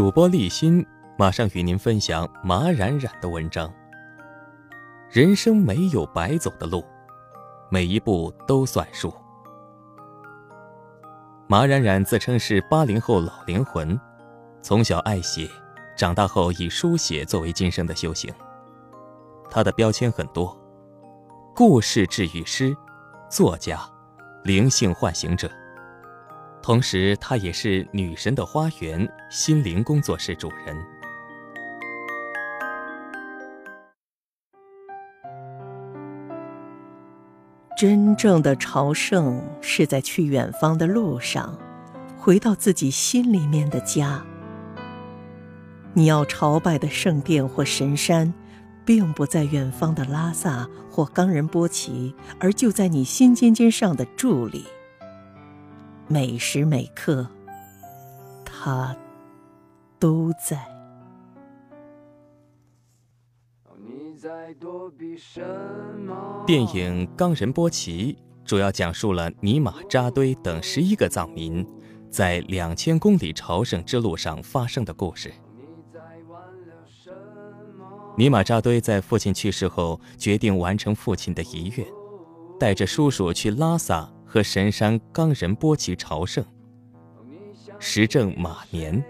主播立新马上与您分享马冉冉的文章。人生没有白走的路，每一步都算数。马冉冉自称是八零后老灵魂，从小爱写，长大后以书写作为今生的修行。他的标签很多：故事治愈师、作家、灵性唤醒者。同时，她也是女神的花园心灵工作室主人。真正的朝圣是在去远方的路上，回到自己心里面的家。你要朝拜的圣殿或神山，并不在远方的拉萨或冈仁波齐，而就在你心尖尖上的柱里。每时每刻，他都在。电影《冈仁波齐》主要讲述了尼玛扎堆等十一个藏民在两千公里朝圣之路上发生的故事。尼玛扎堆在父亲去世后，决定完成父亲的遗愿，带着叔叔去拉萨。和神山冈仁波齐朝圣，时正马年，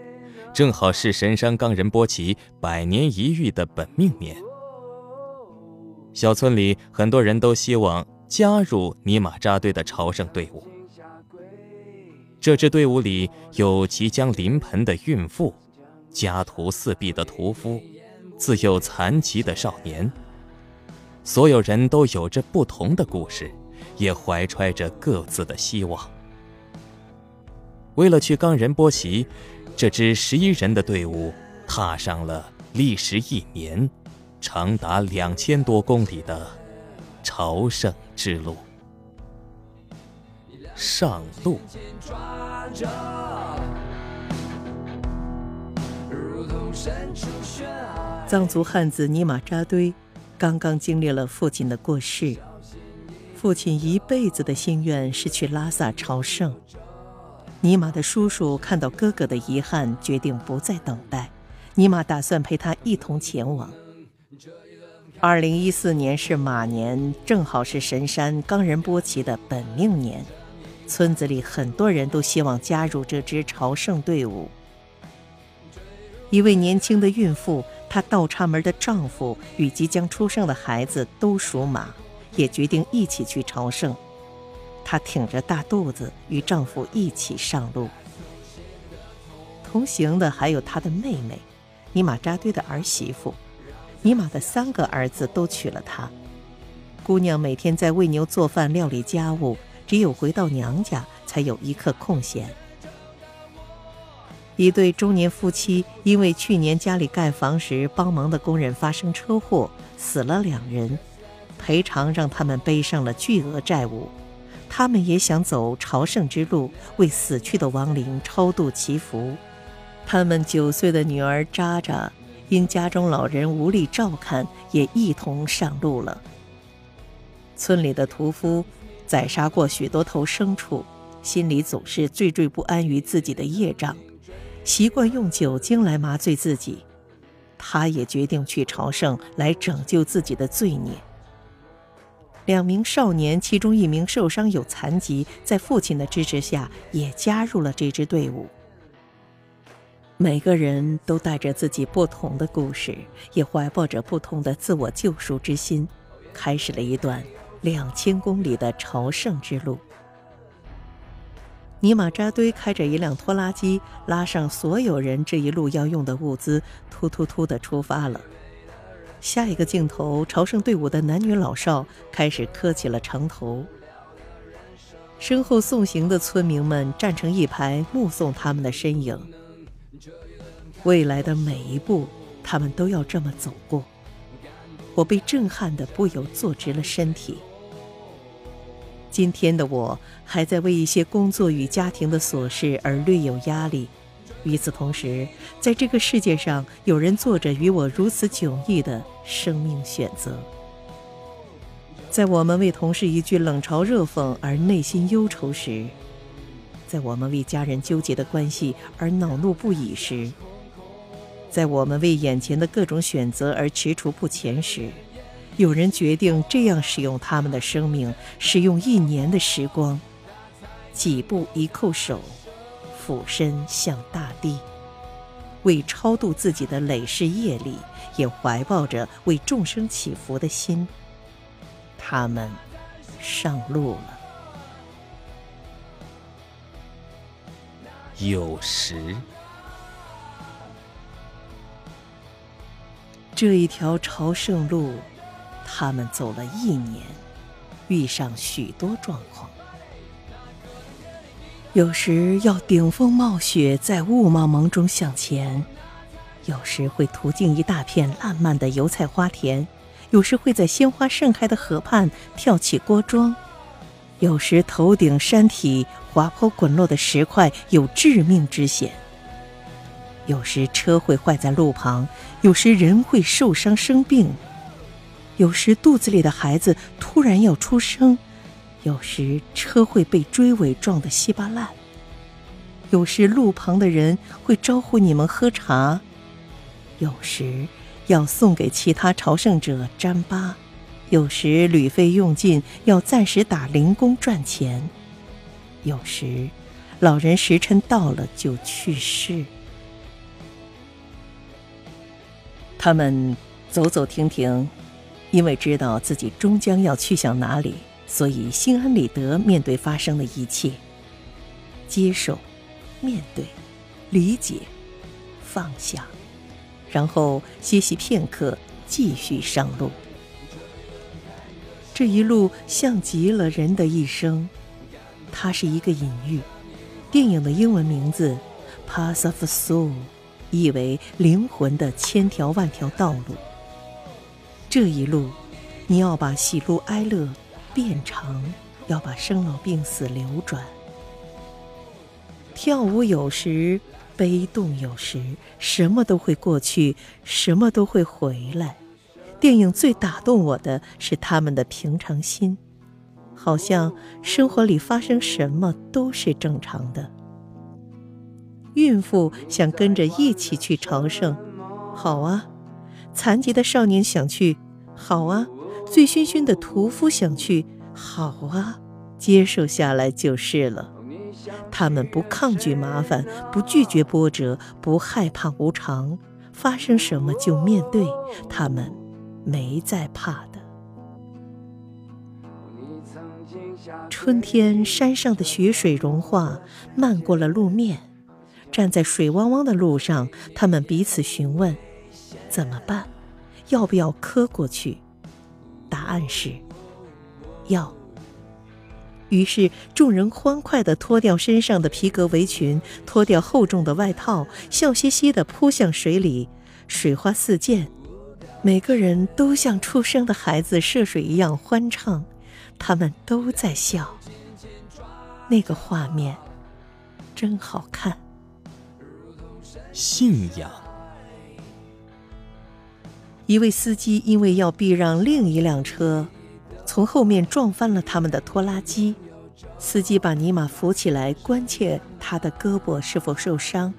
正好是神山冈仁波齐百年一遇的本命年。小村里很多人都希望加入尼玛扎堆的朝圣队伍。这支队伍里有即将临盆的孕妇，家徒四壁的屠夫，自幼残疾的少年。所有人都有着不同的故事。也怀揣着各自的希望。为了去冈仁波齐，这支十一人的队伍踏上了历时一年、长达两千多公里的朝圣之路。上路。藏族汉子尼玛扎堆刚刚经历了父亲的过世。父亲一辈子的心愿是去拉萨朝圣。尼玛的叔叔看到哥哥的遗憾，决定不再等待。尼玛打算陪他一同前往。二零一四年是马年，正好是神山冈仁波齐的本命年。村子里很多人都希望加入这支朝圣队伍。一位年轻的孕妇，她倒插门的丈夫与即将出生的孩子都属马。也决定一起去朝圣。她挺着大肚子，与丈夫一起上路。同行的还有她的妹妹，尼玛扎堆的儿媳妇。尼玛的三个儿子都娶了她。姑娘每天在喂牛做饭、料理家务，只有回到娘家才有一刻空闲。一对中年夫妻因为去年家里盖房时帮忙的工人发生车祸，死了两人。赔偿让他们背上了巨额债务，他们也想走朝圣之路，为死去的亡灵超度祈福。他们九岁的女儿渣渣，因家中老人无力照看，也一同上路了。村里的屠夫宰杀过许多头牲畜，心里总是惴惴不安于自己的业障，习惯用酒精来麻醉自己。他也决定去朝圣，来拯救自己的罪孽。两名少年，其中一名受伤有残疾，在父亲的支持下也加入了这支队伍。每个人都带着自己不同的故事，也怀抱着不同的自我救赎之心，开始了一段两千公里的朝圣之路。尼玛扎堆开着一辆拖拉机，拉上所有人这一路要用的物资，突突突的出发了。下一个镜头，朝圣队伍的男女老少开始磕起了长头。身后送行的村民们站成一排，目送他们的身影。未来的每一步，他们都要这么走过。我被震撼的不由坐直了身体。今天的我还在为一些工作与家庭的琐事而略有压力。与此同时，在这个世界上，有人做着与我如此迥异的生命选择。在我们为同事一句冷嘲热讽而内心忧愁时，在我们为家人纠结的关系而恼怒不已时，在我们为眼前的各种选择而踟蹰不前时，有人决定这样使用他们的生命，使用一年的时光，几步一叩首，俯身向大地，为超度自己的累世业力，也怀抱着为众生祈福的心。他们上路了。有时，这一条朝圣路。他们走了一年，遇上许多状况。有时要顶风冒雪，在雾茫茫中向前；有时会途径一大片烂漫的油菜花田；有时会在鲜花盛开的河畔跳起锅庄；有时头顶山体滑坡滚落的石块有致命之险；有时车会坏在路旁；有时人会受伤生病。有时肚子里的孩子突然要出生，有时车会被追尾撞得稀巴烂，有时路旁的人会招呼你们喝茶，有时要送给其他朝圣者沾巴，有时旅费用尽要暂时打零工赚钱，有时老人时辰到了就去世。他们走走停停。因为知道自己终将要去向哪里，所以心安理得面对发生的一切，接受、面对、理解、放下，然后歇息片刻，继续上路。这一路像极了人的一生，它是一个隐喻。电影的英文名字《Path of Soul》，意为灵魂的千条万条道路。这一路，你要把喜怒哀乐变长，要把生老病死流转。跳舞有时，悲动有时，什么都会过去，什么都会回来。电影最打动我的是他们的平常心，好像生活里发生什么都是正常的。孕妇想跟着一起去朝圣，好啊。残疾的少年想去，好啊；醉醺醺的屠夫想去，好啊。接受下来就是了。他们不抗拒麻烦，不拒绝波折，不害怕无常，发生什么就面对。他们没在怕的。春天，山上的雪水融化，漫过了路面。站在水汪汪的路上，他们彼此询问。怎么办？要不要磕过去？答案是要。于是众人欢快地脱掉身上的皮革围裙，脱掉厚重的外套，笑嘻嘻地扑向水里。水花四溅，每个人都像出生的孩子涉水一样欢畅。他们都在笑。那个画面真好看。信仰。一位司机因为要避让另一辆车，从后面撞翻了他们的拖拉机。司机把尼玛扶起来，关切他的胳膊是否受伤。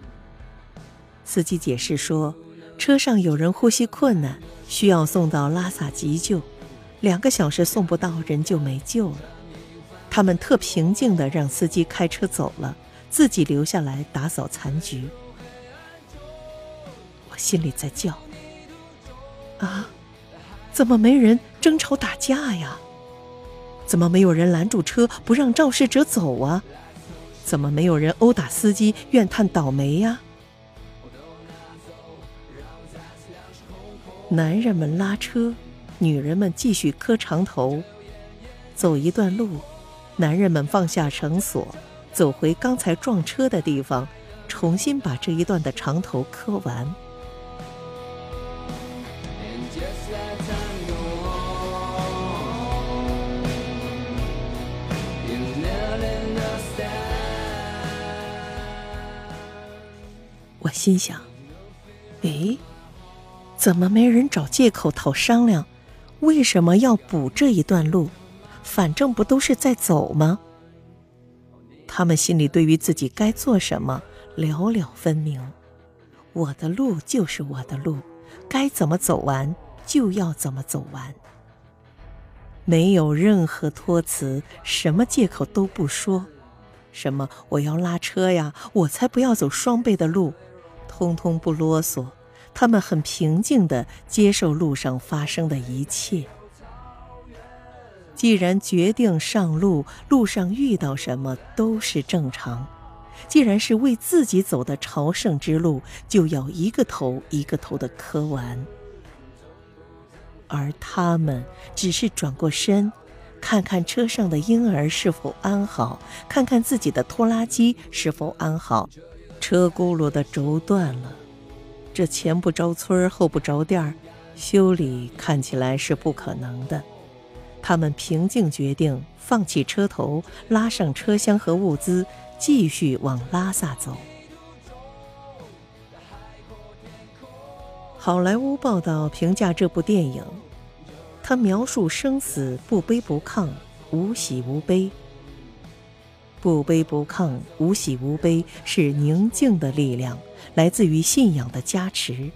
司机解释说，车上有人呼吸困难，需要送到拉萨急救，两个小时送不到，人就没救了。他们特平静地让司机开车走了，自己留下来打扫残局。我心里在叫。啊，怎么没人争吵打架呀？怎么没有人拦住车不让肇事者走啊？怎么没有人殴打司机怨叹倒霉呀？男人们拉车，女人们继续磕长头。走一段路，男人们放下绳索，走回刚才撞车的地方，重新把这一段的长头磕完。心想：“诶，怎么没人找借口讨商量？为什么要补这一段路？反正不都是在走吗？”他们心里对于自己该做什么了了分明。我的路就是我的路，该怎么走完就要怎么走完。没有任何托辞，什么借口都不说，什么我要拉车呀，我才不要走双倍的路，通通不啰嗦。他们很平静地接受路上发生的一切。既然决定上路，路上遇到什么都是正常。既然是为自己走的朝圣之路，就要一个头一个头的磕完。而他们只是转过身，看看车上的婴儿是否安好，看看自己的拖拉机是否安好。车轱辘的轴断了，这前不着村后不着店修理看起来是不可能的。他们平静决定放弃车头，拉上车厢和物资，继续往拉萨走。好莱坞报道评价这部电影，他描述生死不卑不亢，无喜无悲。不卑不亢，无喜无悲，是宁静的力量，来自于信仰的加持。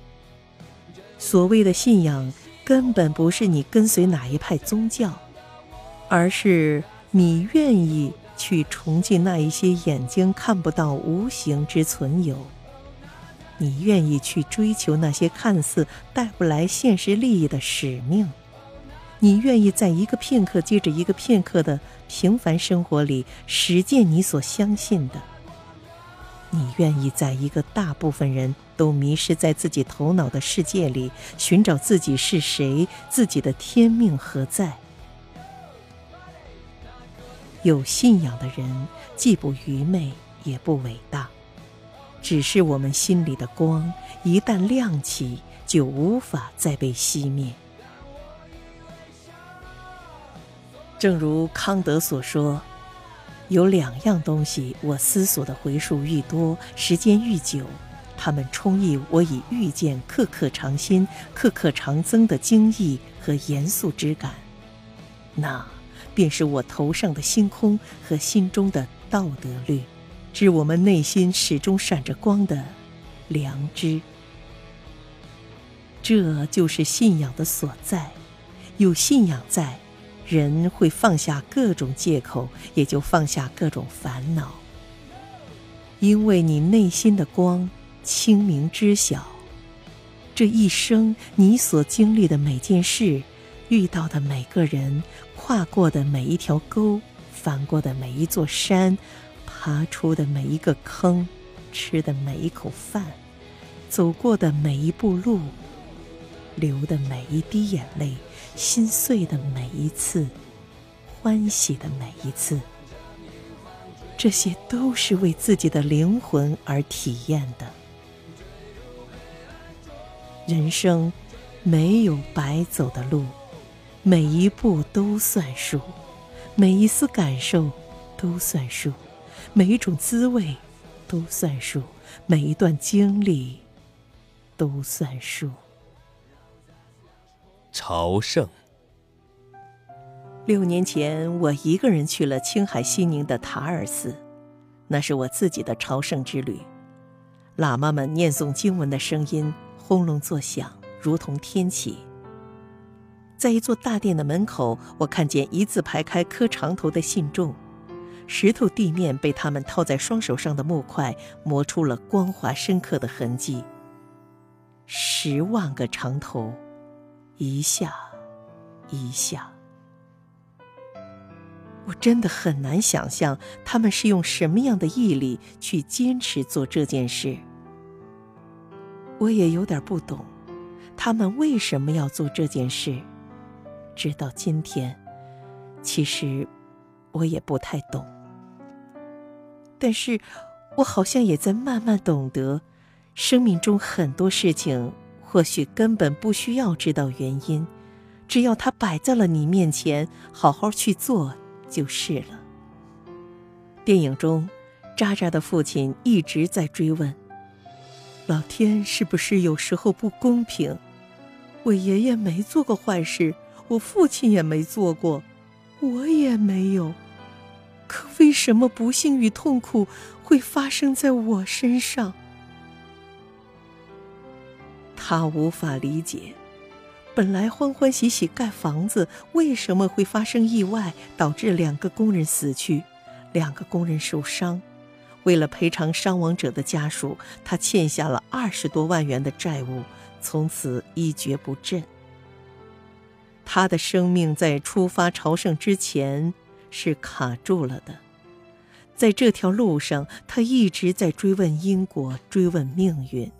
所谓的信仰。根本不是你跟随哪一派宗教，而是你愿意去崇敬那一些眼睛看不到无形之存有。你愿意去追求那些看似带不来现实利益的使命。你愿意在一个片刻接着一个片刻的平凡生活里实践你所相信的。你愿意在一个大部分人都迷失在自己头脑的世界里，寻找自己是谁，自己的天命何在？有信仰的人既不愚昧，也不伟大，只是我们心里的光一旦亮起，就无法再被熄灭。正如康德所说。有两样东西，我思索的回数愈多，时间愈久，它们充溢我已遇见刻刻常新、刻刻常增的惊异和严肃之感。那，便是我头上的星空和心中的道德律，致我们内心始终闪着光的良知。这就是信仰的所在，有信仰在。人会放下各种借口，也就放下各种烦恼，因为你内心的光清明知晓，这一生你所经历的每件事，遇到的每个人，跨过的每一条沟，翻过的每一座山，爬出的每一个坑，吃的每一口饭，走过的每一步路，流的每一滴眼泪。心碎的每一次，欢喜的每一次，这些都是为自己的灵魂而体验的。人生没有白走的路，每一步都算数，每一丝感受都算数，每一种滋味都算数，每一段经历都算数。朝圣。六年前，我一个人去了青海西宁的塔尔寺，那是我自己的朝圣之旅。喇嘛们念诵经文的声音轰隆作响，如同天启。在一座大殿的门口，我看见一字排开磕长头的信众，石头地面被他们套在双手上的木块磨出了光滑深刻的痕迹。十万个长头。一下，一下，我真的很难想象他们是用什么样的毅力去坚持做这件事。我也有点不懂，他们为什么要做这件事。直到今天，其实我也不太懂。但是，我好像也在慢慢懂得，生命中很多事情。或许根本不需要知道原因，只要它摆在了你面前，好好去做就是了。电影中，渣渣的父亲一直在追问：“老天是不是有时候不公平？我爷爷没做过坏事，我父亲也没做过，我也没有，可为什么不幸与痛苦会发生在我身上？”他无法理解，本来欢欢喜喜盖房子，为什么会发生意外，导致两个工人死去，两个工人受伤？为了赔偿伤亡者的家属，他欠下了二十多万元的债务，从此一蹶不振。他的生命在出发朝圣之前是卡住了的，在这条路上，他一直在追问因果，追问命运。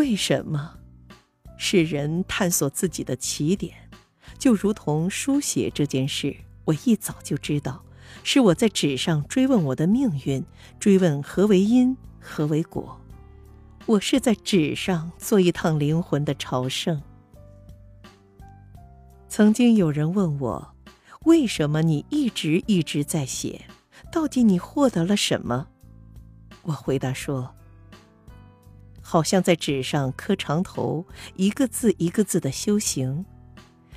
为什么？是人探索自己的起点，就如同书写这件事，我一早就知道。是我在纸上追问我的命运，追问何为因，何为果。我是在纸上做一趟灵魂的朝圣。曾经有人问我，为什么你一直一直在写？到底你获得了什么？我回答说，好像在纸上磕长头，一个字一个字的修行，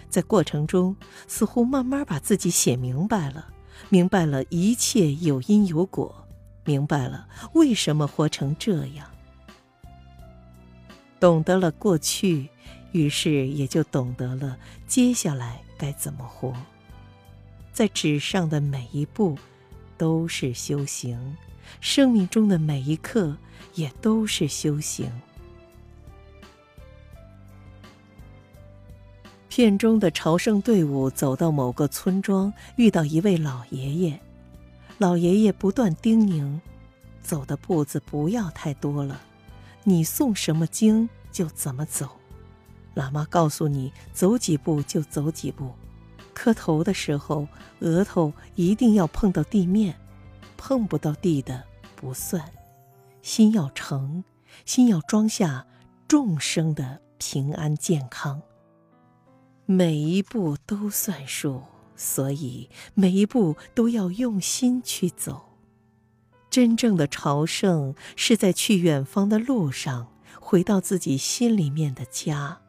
在过程中似乎慢慢把自己写明白了。明白了一切有因有果，明白了为什么活成这样，懂得了过去，于是也就懂得了接下来该怎么活。在纸上的每一步都是修行，生命中的每一刻也都是修行。片中的朝圣队伍走到某个村庄，遇到一位老爷爷。老爷爷不断叮咛：“走的步子不要太多了，你诵什么经就怎么走。喇嘛告诉你走几步就走几步。磕头的时候，额头一定要碰到地面，碰不到地的不算。心要诚，心要装下众生的平安健康。”每一步都算数，所以每一步都要用心去走。真正的朝圣是在去远方的路上，回到自己心里面的家。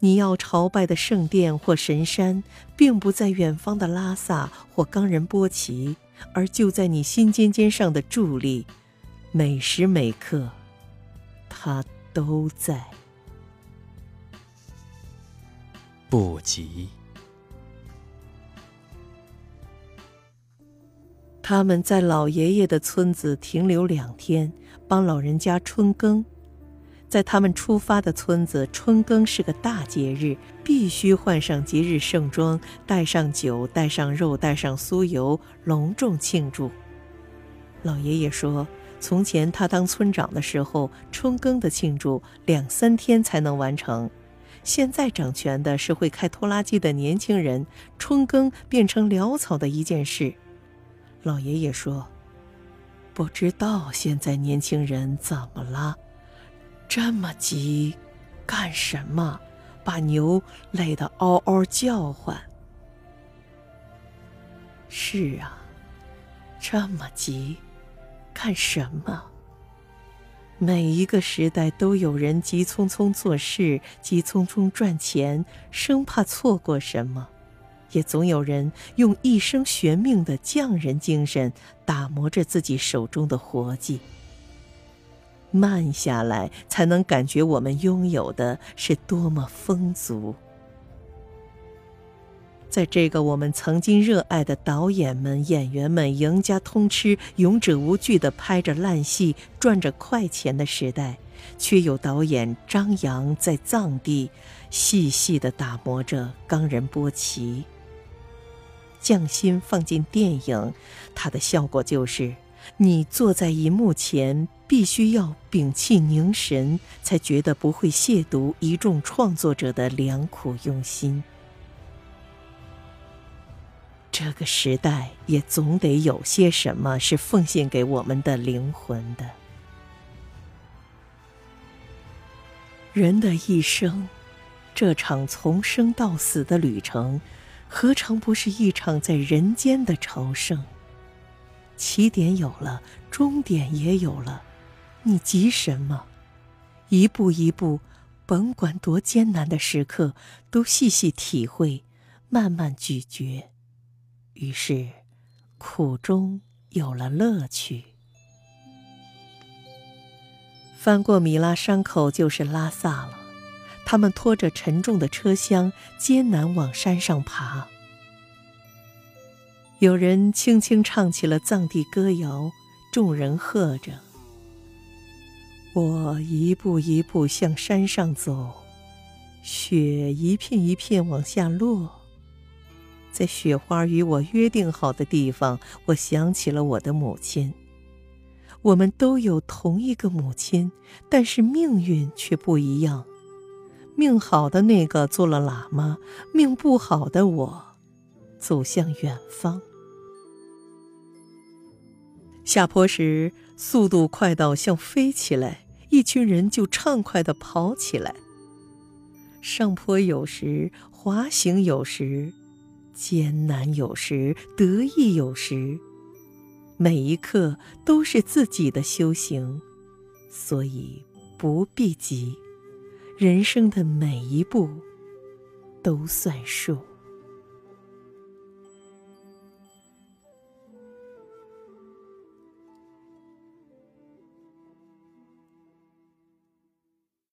你要朝拜的圣殿或神山，并不在远方的拉萨或冈仁波齐，而就在你心尖尖上的助力，每时每刻，他都在。不急。他们在老爷爷的村子停留两天，帮老人家春耕。在他们出发的村子，春耕是个大节日，必须换上节日盛装，带上酒，带上肉，带上酥油，隆重庆祝。老爷爷说，从前他当村长的时候，春耕的庆祝两三天才能完成。现在掌权的是会开拖拉机的年轻人，春耕变成潦草的一件事。老爷爷说：“不知道现在年轻人怎么了，这么急，干什么？把牛累得嗷嗷叫唤。”是啊，这么急，干什么？每一个时代都有人急匆匆做事，急匆匆赚钱，生怕错过什么；也总有人用一生悬命的匠人精神打磨着自己手中的活计。慢下来，才能感觉我们拥有的是多么丰足。在这个我们曾经热爱的导演们、演员们赢家通吃、勇者无惧的拍着烂戏、赚着快钱的时代，却有导演张扬在藏地细细的打磨着冈仁波齐。匠心放进电影，它的效果就是：你坐在银幕前，必须要屏气凝神，才觉得不会亵渎一众创作者的良苦用心。这个时代也总得有些什么是奉献给我们的灵魂的。人的一生，这场从生到死的旅程，何尝不是一场在人间的朝圣？起点有了，终点也有了，你急什么？一步一步，甭管多艰难的时刻，都细细体会，慢慢咀嚼。于是，苦中有了乐趣。翻过米拉山口就是拉萨了。他们拖着沉重的车厢，艰难往山上爬。有人轻轻唱起了藏地歌谣，众人和着。我一步一步向山上走，雪一片一片往下落。在雪花与我约定好的地方，我想起了我的母亲。我们都有同一个母亲，但是命运却不一样。命好的那个做了喇嘛，命不好的我，走向远方。下坡时，速度快到像飞起来，一群人就畅快地跑起来。上坡有时，滑行有时。艰难有时，得意有时，每一刻都是自己的修行，所以不必急，人生的每一步都算数。